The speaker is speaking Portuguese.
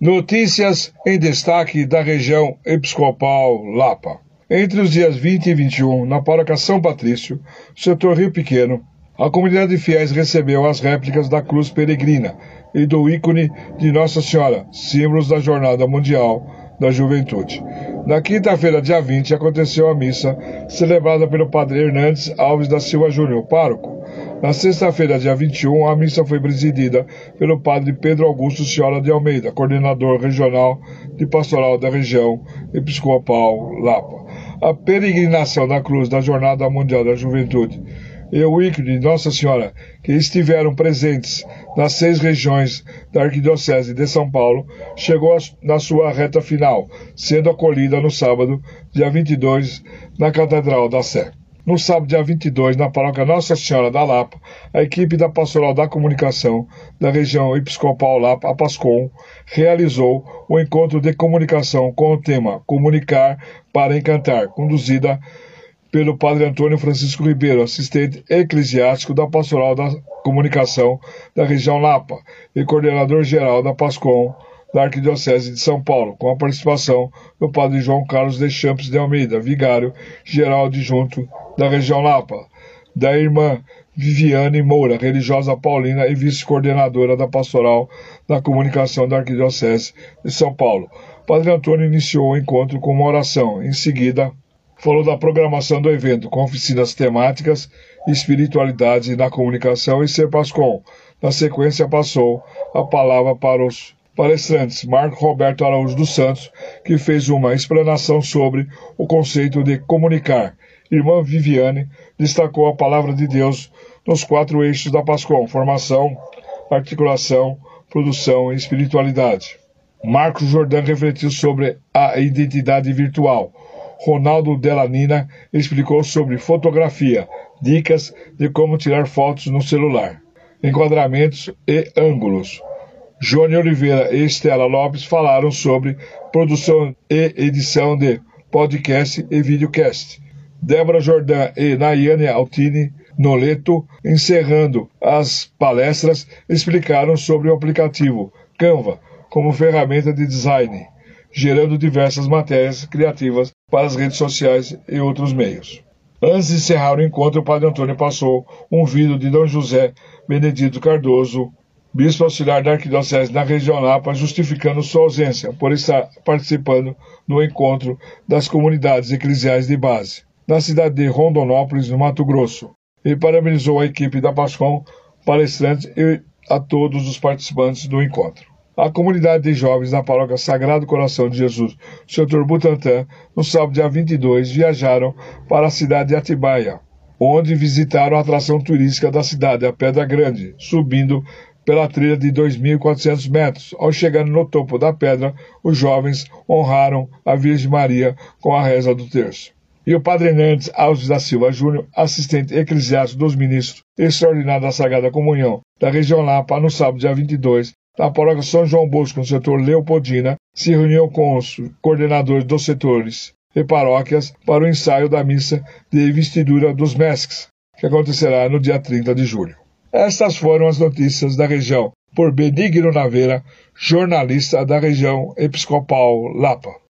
Notícias em destaque da região episcopal Lapa. Entre os dias 20 e 21, na paróquia São Patrício, setor Rio Pequeno, a comunidade de fiéis recebeu as réplicas da cruz peregrina e do ícone de Nossa Senhora, símbolos da Jornada Mundial da Juventude. Na quinta-feira, dia 20, aconteceu a missa celebrada pelo padre Hernandes Alves da Silva Júnior, pároco. Na sexta-feira, dia 21, a missa foi presidida pelo padre Pedro Augusto Ciola de Almeida, coordenador regional de pastoral da região episcopal Lapa. A peregrinação da cruz da Jornada Mundial da Juventude e o ícone de Nossa Senhora, que estiveram presentes nas seis regiões da Arquidiocese de São Paulo, chegou na sua reta final, sendo acolhida no sábado, dia 22, na Catedral da Sé. No sábado, dia 22, na paróquia Nossa Senhora da Lapa, a equipe da Pastoral da Comunicação da região episcopal Lapa, a PASCOM, realizou o encontro de comunicação com o tema Comunicar para Encantar, conduzida pelo Padre Antônio Francisco Ribeiro, assistente eclesiástico da Pastoral da Comunicação da região Lapa e coordenador-geral da PASCOM da Arquidiocese de São Paulo, com a participação do Padre João Carlos de Champs de Almeida, vigário geral adjunto da região Lapa, da irmã Viviane Moura, religiosa paulina e vice-coordenadora da Pastoral da Comunicação da Arquidiocese de São Paulo. Padre Antônio iniciou o encontro com uma oração. Em seguida, falou da programação do evento, com oficinas temáticas, espiritualidade na comunicação e Pascom. Na sequência, passou a palavra para os palestrantes Marco Roberto Araújo dos Santos, que fez uma explanação sobre o conceito de comunicar. Irmã Viviane destacou a palavra de Deus nos quatro eixos da Pascom: formação, articulação, produção e espiritualidade. Marcos Jordan refletiu sobre a identidade virtual Ronaldo Delanina explicou sobre fotografia, dicas de como tirar fotos no celular, enquadramentos e ângulos. Johnny Oliveira e Estela Lopes falaram sobre produção e edição de podcast e videocast. Débora Jordan e Nayane Altini Noleto, encerrando as palestras, explicaram sobre o aplicativo Canva como ferramenta de design gerando diversas matérias criativas para as redes sociais e outros meios. Antes de encerrar o encontro, o Padre Antônio passou um vídeo de Dom José Benedito Cardoso, bispo auxiliar da Arquidiocese na região Lapa, justificando sua ausência por estar participando no encontro das comunidades eclesiais de base, na cidade de Rondonópolis, no Mato Grosso, e parabenizou a equipe da PASCOM, palestrantes e a todos os participantes do encontro. A comunidade de jovens na paróquia Sagrado Coração de Jesus, Sr. Butantã, no sábado dia 22, viajaram para a cidade de Atibaia, onde visitaram a atração turística da cidade, a Pedra Grande, subindo pela trilha de 2.400 metros. Ao chegar no topo da pedra, os jovens honraram a Virgem Maria com a reza do terço. E o Padre Hernandes Alves da Silva Júnior, assistente eclesiástico dos ministros extraordinário da Sagrada Comunhão da região Lapa, no sábado dia 22, da paróquia São João Bosco, no setor Leopoldina, se reuniu com os coordenadores dos setores e paróquias para o ensaio da missa de investidura dos MESCs, que acontecerá no dia 30 de julho. Estas foram as notícias da região por Benigno Naveira, jornalista da região episcopal Lapa.